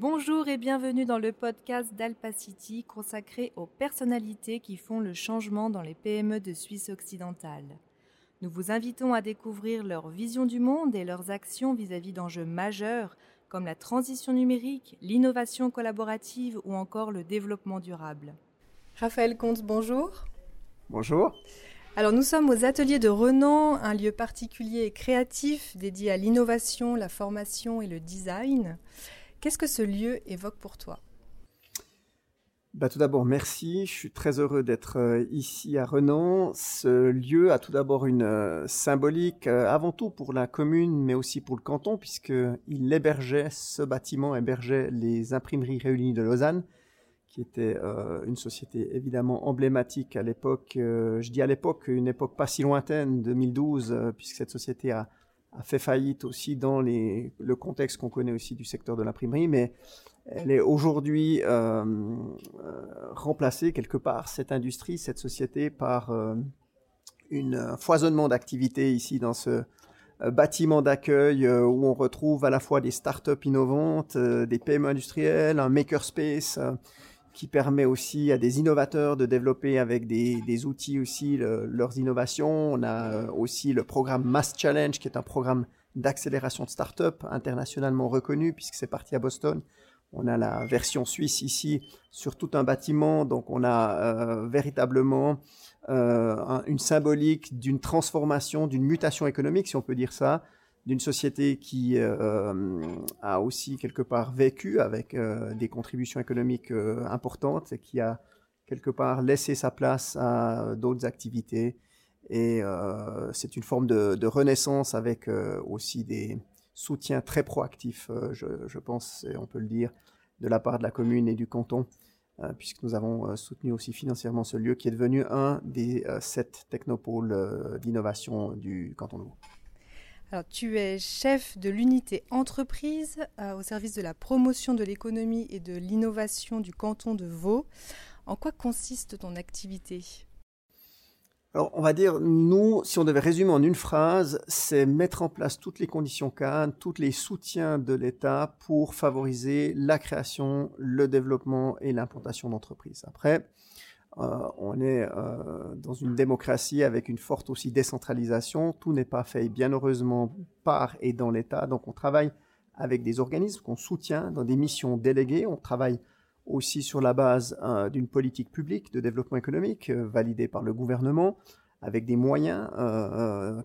Bonjour et bienvenue dans le podcast d'Alpacity consacré aux personnalités qui font le changement dans les PME de Suisse occidentale. Nous vous invitons à découvrir leur vision du monde et leurs actions vis-à-vis d'enjeux majeurs comme la transition numérique, l'innovation collaborative ou encore le développement durable. Raphaël Comte, bonjour. Bonjour. Alors nous sommes aux ateliers de Renan, un lieu particulier et créatif dédié à l'innovation, la formation et le design. Qu'est-ce que ce lieu évoque pour toi? Bah, tout d'abord, merci. Je suis très heureux d'être euh, ici à Renan. Ce lieu a tout d'abord une euh, symbolique, euh, avant tout pour la commune, mais aussi pour le canton, puisqu'il hébergeait, ce bâtiment hébergeait les imprimeries réunies de Lausanne, qui était une société évidemment emblématique à l'époque. je dis à l'époque, une époque pas si lointaine, 2012, puisque cette société a, a fait faillite aussi dans le contexte qu'on connaît aussi du secteur de l'imprimerie, mais elle est aujourd'hui euh, euh, remplacée quelque part, cette industrie, cette société, par euh, un foisonnement d'activités ici dans ce bâtiment d'accueil où on retrouve à la fois des startups innovantes, des PME industrielles, un makerspace qui permet aussi à des innovateurs de développer avec des, outils aussi leurs innovations. On a aussi le programme Mass Challenge qui est un programme d'accélération de start-up internationalement reconnu puisque c'est parti à Boston on a la version suisse ici sur tout un bâtiment, donc on a euh, véritablement euh, une symbolique d'une transformation, d'une mutation économique, si on peut dire ça, d'une société qui euh, a aussi quelque part vécu avec des contributions économiques importantes et qui a quelque part laissé sa place à d'autres activités. Et c'est une forme de renaissance avec aussi des, soutien très proactif, euh, je, pense, on peut le dire, de la part de la commune et du canton, euh, puisque nous avons euh, soutenu aussi financièrement ce lieu qui est devenu un des sept technopoles d'innovation du canton de Vaud. Alors, tu es chef de l'unité entreprise au service de la promotion de l'économie et de l'innovation du canton de Vaud. En quoi consiste ton activité? Alors, on va dire, nous, si on devait résumer en une phrase, c'est mettre en place toutes les conditions cadres, tous les soutiens de l'État pour favoriser la création, le développement et l'implantation d'entreprises. Après, euh, on est euh, dans une démocratie avec une forte aussi décentralisation. Tout n'est pas fait, bien heureusement, par et dans l'État. Donc, on travaille avec des organismes qu'on soutient dans des missions déléguées. On travaille aussi sur la base euh, d'une politique publique de développement économique validée par le gouvernement, avec des moyens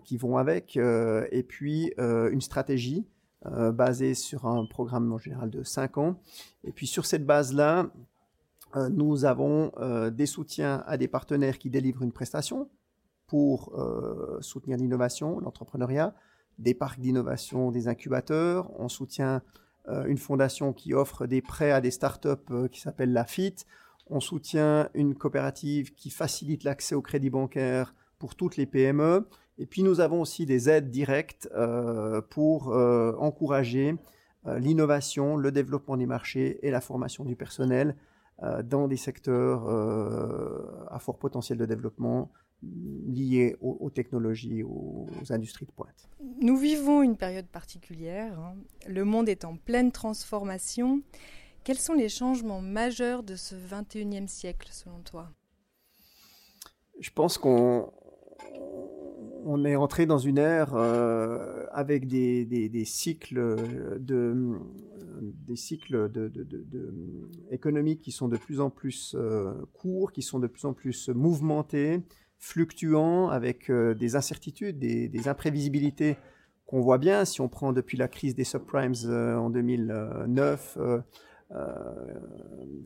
qui vont avec, et puis une stratégie basée sur un programme en général de 5 ans. Et puis sur cette base-là, nous avons des soutiens à des partenaires qui délivrent une prestation pour soutenir l'innovation, l'entrepreneuriat, des parcs d'innovation, des incubateurs. On soutient euh, une fondation qui offre des prêts à des startups euh, qui s'appelle la FIT. On soutient une coopérative qui facilite l'accès au crédit bancaire pour toutes les PME. Et puis nous avons aussi des aides directes euh, pour encourager l'innovation, le développement des marchés et la formation du personnel dans des secteurs à fort potentiel de développement, liées aux, technologies, aux, industries de pointe. Nous vivons une période particulière. Hein. Le monde est en pleine transformation. Quels sont les changements majeurs de ce 21e siècle selon toi? Je pense qu'on on est entré dans une ère euh, avec des, des, cycles de des cycles de, économiques qui sont de plus en plus euh, courts, qui sont de plus en plus mouvementés, fluctuant, avec euh, des incertitudes, des, imprévisibilités qu'on voit bien. Si on prend depuis la crise des subprimes euh, en 2009, euh,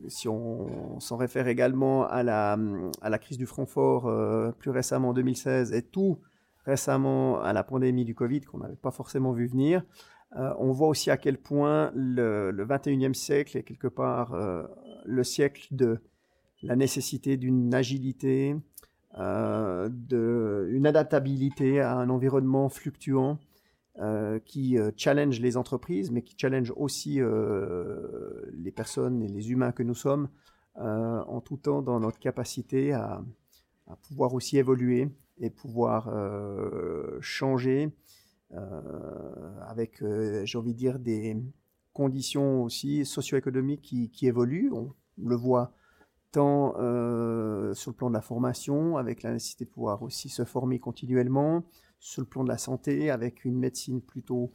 si on, s'en réfère également à la, à la crise du Francfort plus récemment en 2016 et tout récemment à la pandémie du Covid qu'on n'avait pas forcément vu venir, on voit aussi à quel point le, le 21e siècle est quelque part le siècle de la nécessité d'une agilité, euh, de, une adaptabilité à un environnement fluctuant euh, qui euh, challenge les entreprises, mais qui challenge aussi les personnes et les humains que nous sommes, en tout temps dans notre capacité à pouvoir aussi évoluer et pouvoir changer avec, j'ai envie de dire, des conditions aussi socio-économiques qui, évoluent. On le voit tant euh, sur le plan de la formation, avec la nécessité de pouvoir aussi se former continuellement, sur le plan de la santé, avec une médecine plutôt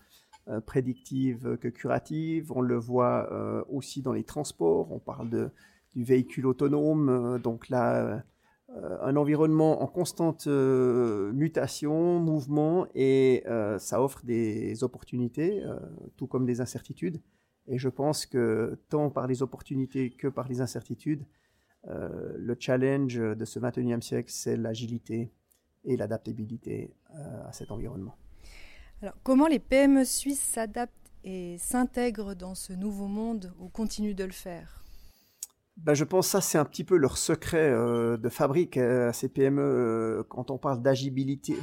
euh, prédictive que curative. On le voit euh, aussi dans les transports. On parle de, du véhicule autonome. donc là, un environnement en constante mutation, mouvement, et ça offre des opportunités, tout comme des incertitudes. Et je pense que tant par les opportunités que par les incertitudes, euh, le challenge de ce 21e siècle, c'est l'agilité et l'adaptabilité euh, à cet environnement. Alors, comment les PME suisses s'adaptent et s'intègrent dans ce nouveau monde ou continuent de le faire? Ben, je pense que ça, c'est un petit peu leur secret euh, de fabrique à ces PME. quand on parle d'agilité,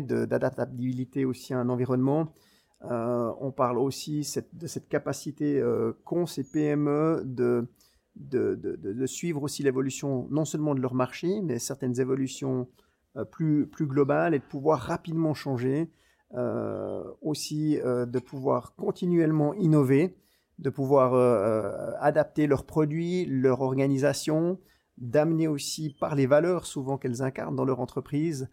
d'adaptabilité aussi à un environnement, on parle aussi de cette capacité qu'ont ces PME de de, suivre aussi l'évolution non seulement de leur marché, mais certaines évolutions euh, plus, plus globales et de pouvoir rapidement changer, euh, aussi euh, de pouvoir continuellement innover, de pouvoir adapter leurs produits, leur organisation, d'amener aussi par les valeurs souvent qu'elles incarnent dans leur entreprise,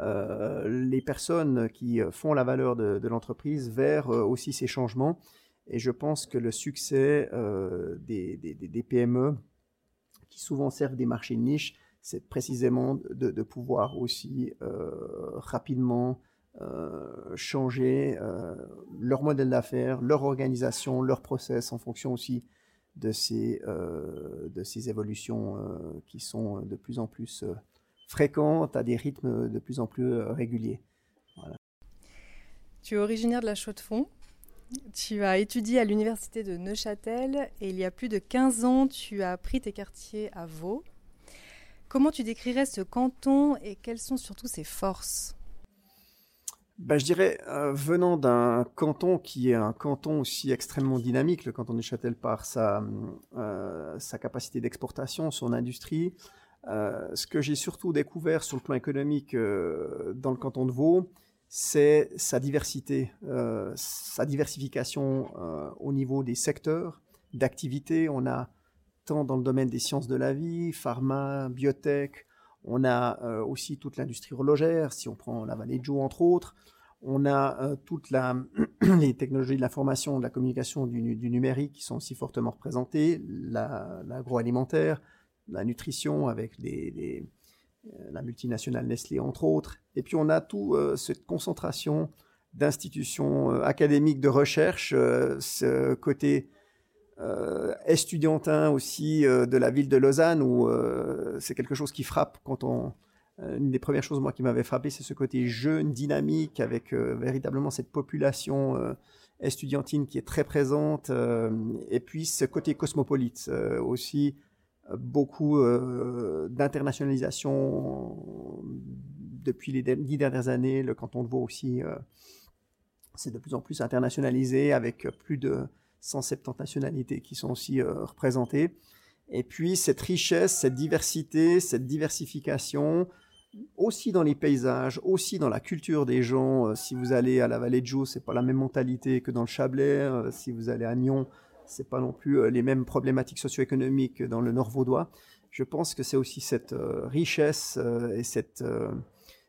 les personnes qui font la valeur de, l'entreprise vers aussi ces changements. Et je pense que le succès euh, des, PME, qui souvent servent des marchés de niche, c'est précisément de, pouvoir aussi euh, rapidement euh, changer leur modèle d'affaires, leur organisation, leur process en fonction aussi de ces, de ces évolutions qui sont de plus en plus fréquentes à des rythmes de plus en plus réguliers. Tu es originaire de la Chaux-de-Fonds tu as étudié à l'université de Neuchâtel et il y a plus de 15 ans, tu as pris tes quartiers à Vaud. Comment tu décrirais ce canton et quelles sont surtout ses forces? Ben, je dirais, euh, venant d'un canton qui est un canton aussi extrêmement dynamique, le canton de Neuchâtel par sa, euh, sa capacité d'exportation, son industrie, euh, ce que j'ai surtout découvert sur le plan économique dans le canton de Vaud, c'est sa diversité, sa diversification au niveau des secteurs d'activité. On a tant dans le domaine des sciences de la vie, pharma, biotech, on a euh, aussi toute l'industrie horlogère, si on prend la vallée de Joux entre autres, on a toutes les technologies de l'information, de la communication, du, numérique qui sont aussi fortement représentées, l'agroalimentaire, la, nutrition avec des euh, la multinationale Nestlé entre autres. Et puis on a tout euh, cette concentration d'institutions euh, académiques de recherche, ce côté estudiantin aussi de la ville de Lausanne, où c'est quelque chose qui frappe quand on... Une des premières choses, moi, qui m'avait frappé, c'est ce côté jeune, dynamique, avec véritablement cette population estudiantine qui est très présente, et puis ce côté cosmopolite aussi, beaucoup euh, d'internationalisation depuis les dix dernières années. Le canton de Vaud aussi, euh, c'est de plus en plus internationalisé avec plus de 170 nationalités qui sont aussi euh, représentées. Et puis cette richesse, cette diversité, cette diversification, aussi dans les paysages, aussi dans la culture des gens. si vous allez à la vallée de Joux, c'est pas la même mentalité que dans le Chablais. si vous allez à Nyon, c'est pas non plus euh, les mêmes problématiques socio-économiques dans le Nord vaudois. Je pense que c'est aussi cette euh, richesse euh, et cette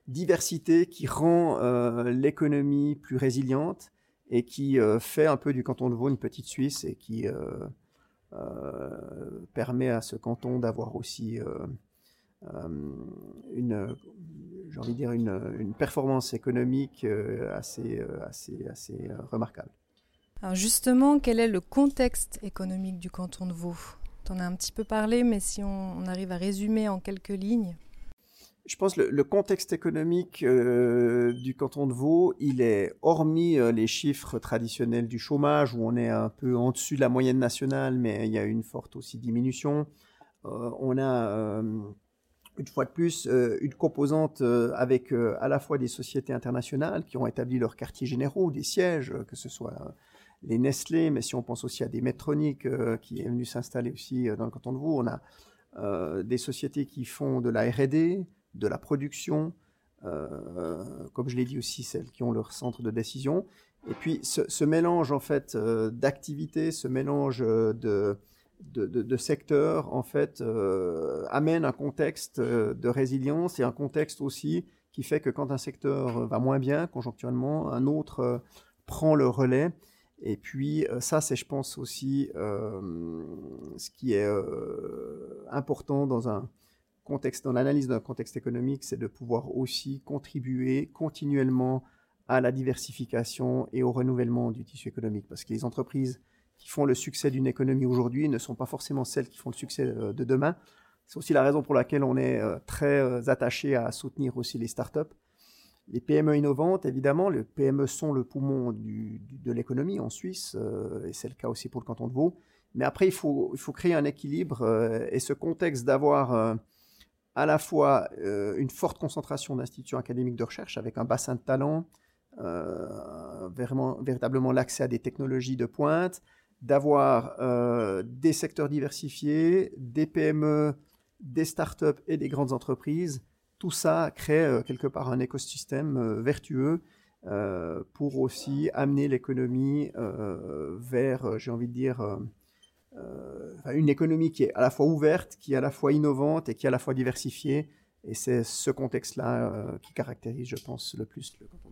diversité qui rend l'économie plus résiliente et qui fait un peu du canton de Vaud une petite Suisse et qui permet à ce canton d'avoir aussi une, j'ai envie de dire une, performance économique assez, assez, assez remarquable. Alors justement, quel est le contexte économique du canton de Vaud? Tu en as un petit peu parlé, mais si on, arrive à résumer en quelques lignes. Je pense que le, contexte économique euh, du canton de Vaud, il est, hormis euh, les chiffres traditionnels du chômage, où on est un peu en dessus de la moyenne nationale, mais il y a une forte aussi diminution. Euh, on a, une fois de plus, une composante avec à la fois des sociétés internationales qui ont établi leurs quartiers généraux, des sièges, que ce soit les Nestlé, mais si on pense aussi à des Medtronic qui est venu s'installer aussi dans le canton de Vaud, on a des sociétés qui font de la R&D, de la production, comme je l'ai dit aussi, celles qui ont leur centre de décision. Et puis ce, mélange en fait d'activités, ce mélange de, de, secteurs en fait amène un contexte de résilience et un contexte aussi qui fait que quand un secteur va moins bien conjoncturellement, un autre prend le relais. Et puis ça, c'est, je pense, aussi ce qui est important dans un contexte, dans l'analyse d'un contexte économique, c'est de pouvoir aussi contribuer continuellement à la diversification et au renouvellement du tissu économique. Parce que les entreprises qui font le succès d'une économie aujourd'hui ne sont pas forcément celles qui font le succès de demain. C'est aussi la raison pour laquelle on est très attaché à soutenir aussi les startups les PME innovantes, évidemment, les PME sont le poumon de l'économie en Suisse, euh, et c'est le cas aussi pour le canton de Vaud. Mais après, il faut, il faut créer un équilibre, euh, et ce contexte d'avoir euh, à la fois une forte concentration d'institutions académiques de recherche avec un bassin de talent, vraiment, véritablement l'accès à des technologies de pointe, d'avoir des secteurs diversifiés, des PME, des startups et des grandes entreprises. Tout ça crée euh, quelque part un écosystème euh, vertueux euh, pour aussi amener l'économie vers, j'ai envie de dire, une économie qui est à la fois ouverte, qui est à la fois innovante et qui est à la fois diversifiée. Et c'est ce contexte-là qui caractérise, je pense, le plus le canton.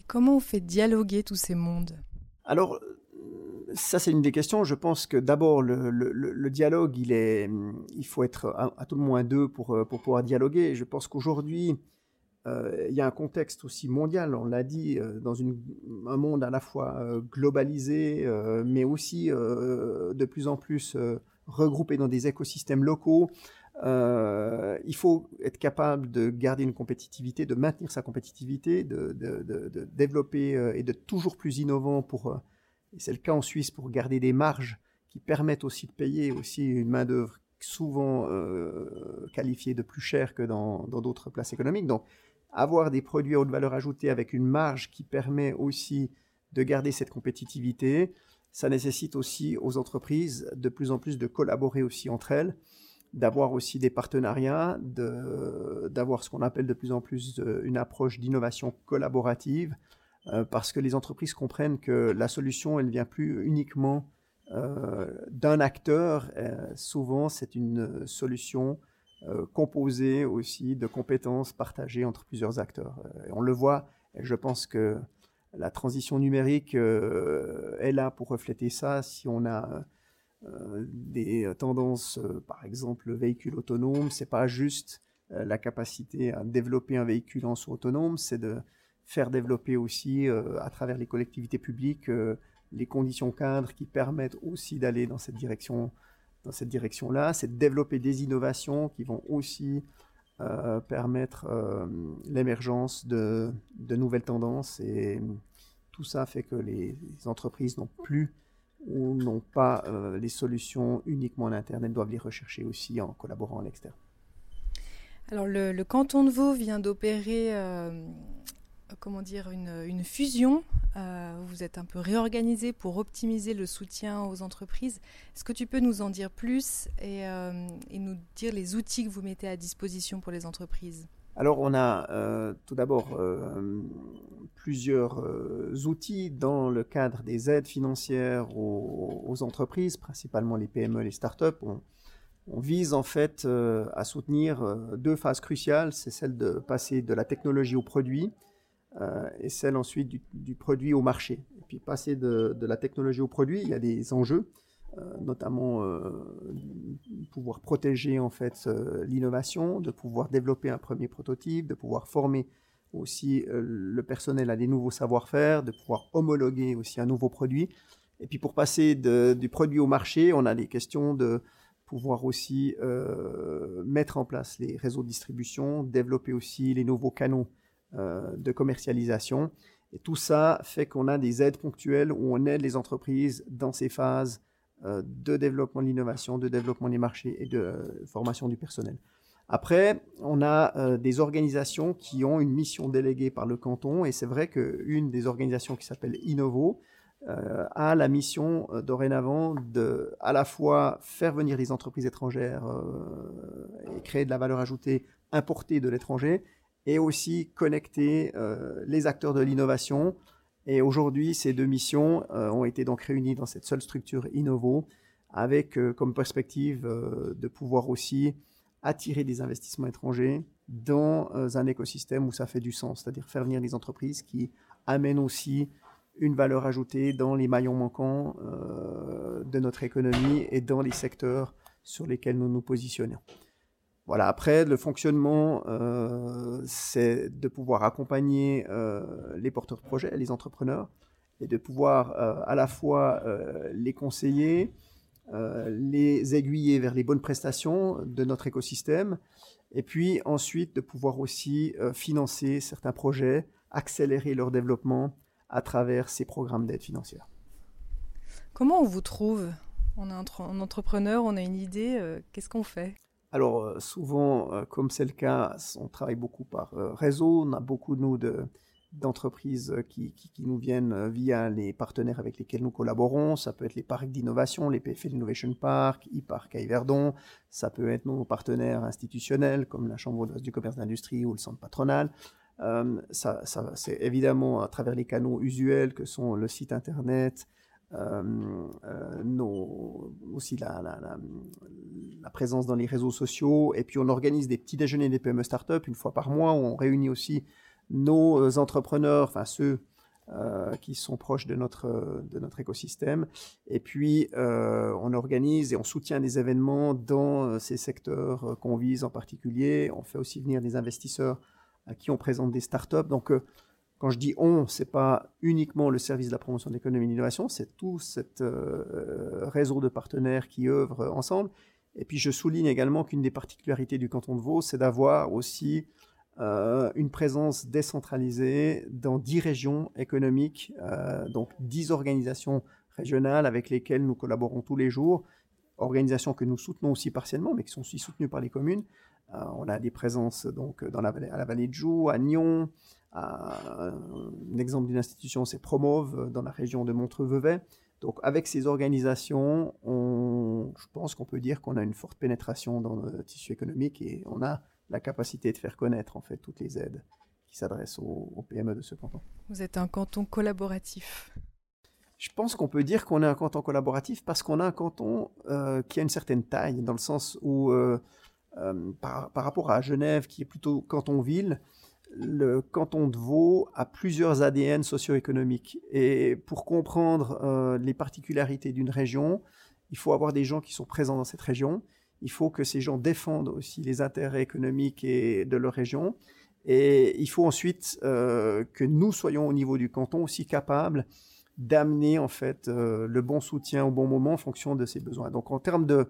Et comment on fait dialoguer tous ces mondes? Alors, ça, c'est une des questions. Je pense que d'abord, le, dialogue, il, est, il faut être à, tout le moins deux pour, euh, pour pouvoir dialoguer. Je pense qu'aujourd'hui, euh, il y a un contexte aussi mondial, on l'a dit, euh, dans un monde à la fois globalisé, mais aussi de plus en plus regroupé dans des écosystèmes locaux. il faut être capable de garder une compétitivité, de maintenir sa compétitivité, de, développer et de toujours plus innovant pour et c'est le cas en Suisse pour garder des marges qui permettent aussi de payer aussi une main-d'œuvre souvent euh, qualifiée de plus chère que dans d'autres places économiques. Donc, avoir des produits à haute valeur ajoutée avec une marge qui permet aussi de garder cette compétitivité, ça nécessite aussi aux entreprises de plus en plus de collaborer aussi entre elles, d'avoir aussi des partenariats, d'avoir ce qu'on appelle de plus en plus une approche d'innovation collaborative, euh, parce que les entreprises comprennent que la solution, elle ne vient plus uniquement euh, d'un acteur. Euh, souvent, c'est une solution composée aussi de compétences partagées entre plusieurs acteurs. on le voit, je pense que la transition numérique est là pour refléter ça. Si on a des tendances, par exemple, le véhicule autonome, c'est pas juste la capacité à développer un véhicule en soi autonome, c'est de faire développer aussi euh, à travers les collectivités publiques euh, les conditions cadres qui permettent aussi d'aller dans cette direction dans cette direction-là, c'est de développer des innovations qui vont aussi euh, permettre l'émergence de, nouvelles tendances et tout ça fait que les, entreprises n'ont plus ou n'ont pas les solutions uniquement en interne, elles doivent les rechercher aussi en collaborant à l'extérieur. Alors le, canton de Vaud vient d'opérer comment dire, une, fusion. Euh, vous êtes un peu réorganisé pour optimiser le soutien aux entreprises. Est-ce que tu peux nous en dire plus et, euh, nous dire les outils que vous mettez à disposition pour les entreprises? Alors on a euh, tout d'abord plusieurs outils dans le cadre des aides financières aux, entreprises, principalement les PME, les startups. On, on vise en fait à soutenir deux phases cruciales, c'est celle de passer de la technologie au produit euh, et celle ensuite du, produit au marché. Et puis passer de, la technologie au produit, il y a des enjeux, euh, notamment euh, pouvoir protéger en fait l'innovation, de pouvoir développer un premier prototype, de pouvoir former aussi le personnel à des nouveaux savoir-faire, de pouvoir homologuer aussi un nouveau produit. Et puis pour passer du produit au marché, on a des questions de pouvoir aussi mettre en place les réseaux de distribution, développer aussi les nouveaux canaux de commercialisation. Et tout ça fait qu'on a des aides ponctuelles où on aide les entreprises dans ces phases euh, de développement de l'innovation, de développement des marchés et de euh, formation du personnel. Après, on a des organisations qui ont une mission déléguée par le canton, et c'est vrai qu'une des organisations qui s'appelle Innovo a la mission dorénavant de à la fois faire venir des entreprises étrangères et créer de la valeur ajoutée importée de l'étranger, et aussi connecter euh, les acteurs de l'innovation Et aujourd'hui, ces deux missions ont été donc réunies dans cette seule structure Innovo, avec comme perspective de pouvoir aussi attirer des investissements étrangers dans un écosystème où ça fait du sens, c'est-à-dire faire venir des entreprises qui amènent aussi une valeur ajoutée dans les maillons manquants euh, de notre économie et dans les secteurs sur lesquels nous nous positionnons. Voilà, après, le fonctionnement, euh, c'est de pouvoir accompagner euh, les porteurs de projets, les entrepreneurs, et de pouvoir à la fois les conseiller, les aiguiller vers les bonnes prestations de notre écosystème, et puis ensuite de pouvoir aussi financer certains projets, accélérer leur développement à travers ces programmes d'aide financière. Comment on vous trouve? On est un entrepreneur, on a une idée, euh, qu'est-ce qu'on fait? Alors euh, souvent, euh, comme c'est le cas, on travaille beaucoup par réseau, on a beaucoup, nous, de, d'entreprises qui, nous viennent via les partenaires avec lesquels nous collaborons. Ça peut être les parcs d'innovation, les PFL Innovation Park, e-Park à Yverdon. Ça peut être nos partenaires institutionnels comme la Chambre du commerce d'industrie ou le centre patronal. Euh, ça, c'est évidemment à travers les canaux usuels que sont le site internet, euh, euh, nos, aussi la, la, présence dans les réseaux sociaux. Et puis on organise des petits déjeuners des PME Startup une fois par mois où on réunit aussi nos entrepreneurs, enfin ceux qui sont proches de notre, de notre écosystème. Et puis on organise et on soutient des événements dans ces secteurs qu'on vise en particulier. On fait aussi venir des investisseurs à qui on présente des startups. Donc, euh, quand je dis on, c'est pas uniquement le service de la promotion de l'économie et de l'innovation, c'est tout ce euh, réseau de partenaires qui œuvrent ensemble. Et puis, je souligne également qu'une des particularités du canton de Vaud, c'est d'avoir aussi euh, une présence décentralisée dans dix régions économiques, donc dix organisations régionales avec lesquelles nous collaborons tous les jours, organisations que nous soutenons aussi partiellement, mais qui sont aussi soutenues par les communes, euh, on a des présences donc dans à la vallée de Joux, à Nyon. Un exemple d'une institution, c'est Promove dans la région de Montreux-Vevey. Donc avec ces organisations, je pense qu'on peut dire qu'on a une forte pénétration dans le tissu économique et on a la capacité de faire connaître en fait toutes les aides qui s'adressent aux, PME de ce canton. Vous êtes un canton collaboratif. Je pense qu'on peut dire qu'on est un canton collaboratif parce qu'on a un canton euh, qui a une certaine taille, dans le sens où euh, euh, par, rapport à Genève, qui est plutôt canton-ville, le canton de Vaud a plusieurs ADN socio-économiques. Et pour comprendre euh, les particularités d'une région, il faut avoir des gens qui sont présents dans cette région. Il faut que ces gens défendent aussi les intérêts économiques et de leur région. Et il faut ensuite euh, que nous soyons au niveau du canton aussi capables d'amener en fait le bon soutien au bon moment en fonction de ses besoins. Donc en termes de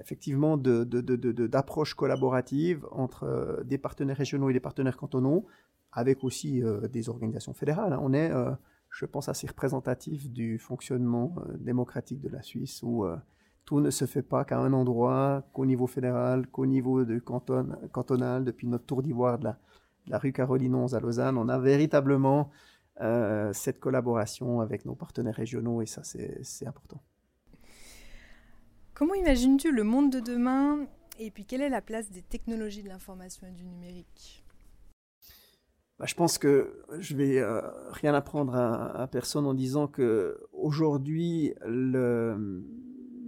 effectivement d'approches de, collaboratives entre euh, des partenaires régionaux et des partenaires cantonaux, avec aussi euh, des organisations fédérales. Hein. On est, euh, je pense, assez représentatif du fonctionnement démocratique de la Suisse, où tout ne se fait pas qu'à un endroit, qu'au niveau fédéral, qu'au niveau de canton, cantonal. Depuis notre tour d'ivoire de la, rue Caroline 11 à Lausanne, on a véritablement cette collaboration avec nos partenaires régionaux, et ça, c'est important. Comment imagines-tu le monde de demain et puis quelle est la place des technologies de l'information et du numérique? Bah, Je pense que je vais euh, rien apprendre à, personne en disant que aujourd'hui le,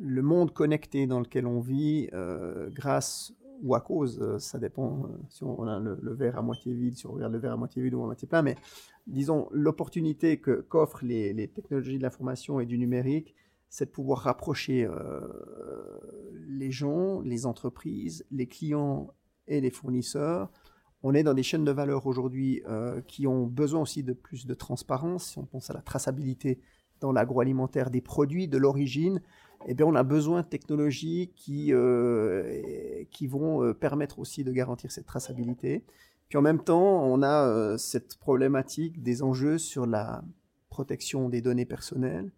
monde connecté dans lequel on vit, euh, grâce ou à cause, euh, ça dépend si on a le, verre à moitié vide, si on regarde le verre à moitié vide ou à moitié plein, mais disons l'opportunité qu'offrent les technologies de l'information et du numérique c'est de pouvoir rapprocher euh, les gens, les entreprises, les clients et les fournisseurs. On est dans des chaînes de valeur aujourd'hui euh, qui ont besoin aussi de plus de transparence. Si on pense à la traçabilité dans l'agroalimentaire des produits, de l'origine, eh bien, on a besoin de technologies qui, euh, qui vont permettre aussi de garantir cette traçabilité. Puis en même temps, on a cette problématique des enjeux sur la protection des données personnelles,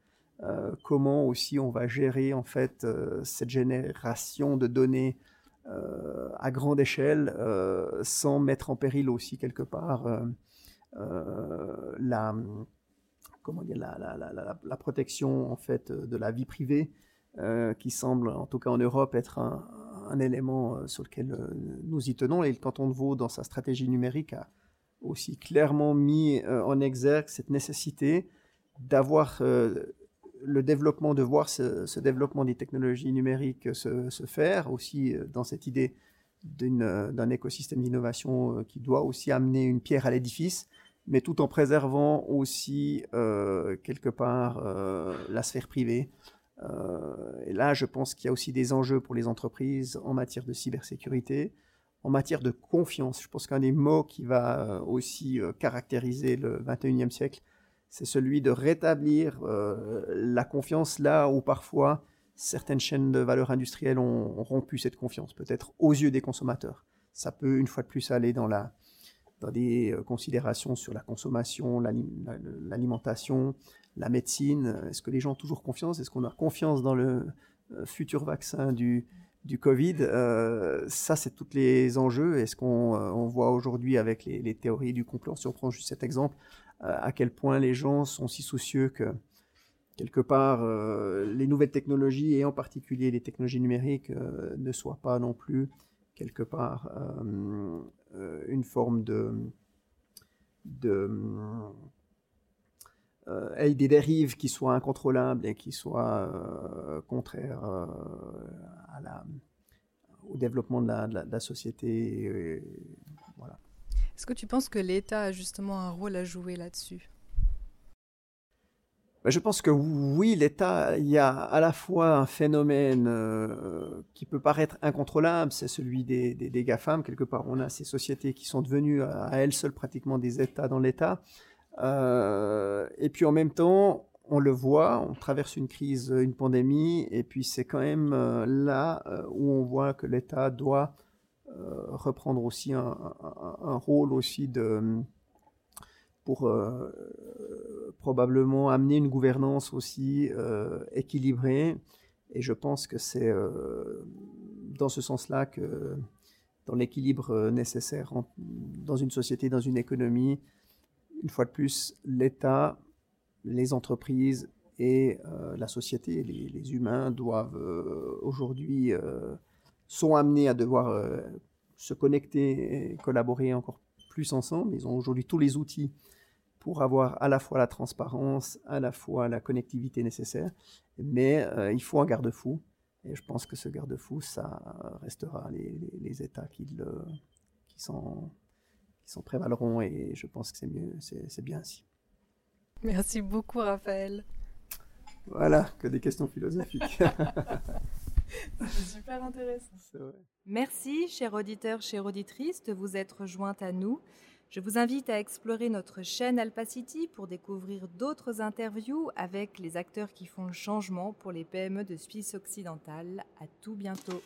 euh, comment aussi on va gérer en fait euh, cette génération de données euh, à grande échelle sans mettre en péril aussi quelque part la, comment dire, la, la, la, protection en fait de la vie privée qui semble en tout cas en Europe être un élément sur lequel nous y tenons. Et le canton de Vaud dans sa stratégie numérique a aussi clairement mis en exergue cette nécessité d'avoir le développement, de voir ce, développement des technologies numériques se, faire, aussi dans cette idée d'un écosystème d'innovation qui doit aussi amener une pierre à l'édifice, mais tout en préservant aussi quelque part la sphère privée, euh, et là, je pense qu'il y a aussi des enjeux pour les entreprises en matière de cybersécurité, en matière de confiance. Je pense qu'un des mots qui va euh, aussi euh, caractériser le 21e siècle, c'est celui de rétablir la confiance là où parfois certaines chaînes de valeur industrielle ont, rompu cette confiance, peut-être aux yeux des consommateurs. Ça peut une fois de plus aller dans, la, dans des considérations sur la consommation, l'alimentation, la médecine Est-ce que les gens ont toujours confiance? Est-ce qu'on a confiance dans le euh, futur vaccin du, du Covid? Euh, Ça, c'est tous les enjeux. Est-ce qu'on euh, on voit aujourd'hui avec les, théories du complot, si on prend juste cet exemple, à quel point les gens sont si soucieux que quelque part, les nouvelles technologies, et en particulier les technologies numériques, ne soient pas non plus quelque part une forme de, de euh, des dérives qui soient incontrôlables et qui soient euh, contraires euh, au développement de la, société. voilà. Est-ce que tu penses que l'État a justement un rôle à jouer là-dessus? Ben, je pense que oui, l'État, il y a à la fois un phénomène qui peut paraître incontrôlable, c'est celui des, des, des, GAFAM. Quelque part, on a ces sociétés qui sont devenues à elles seules pratiquement des États dans l'État. Euh, et puis en même temps, on le voit, on traverse une crise, une pandémie, et puis c'est quand même euh, là euh, où on voit que l'État doit reprendre aussi un, rôle aussi de pour probablement amener une gouvernance aussi équilibrée. Et je pense que c'est dans ce sens-là que dans l'équilibre nécessaire dans une société, dans une économie, une fois de plus, l'État, les entreprises et euh, la société, les, humains doivent euh, aujourd'hui, euh, sont amenés à devoir se connecter et collaborer encore plus ensemble. Ils ont aujourd'hui tous les outils pour avoir à la fois la transparence, à la fois la connectivité nécessaire, mais il faut un garde-fou. Et je pense que ce garde-fou, ça restera les, les États qui, le, qui sont qui s'en prévaleront et je pense que c'est mieux, c'est bien ainsi. Merci beaucoup Raphaël. Voilà, que des questions philosophiques. c'est super intéressant. Merci, chers auditeurs, chères auditrices, de vous être jointes à nous. Je vous invite à explorer notre chaîne Alpacity pour découvrir d'autres interviews avec les acteurs qui font le changement pour les PME de Suisse occidentale. À tout bientôt.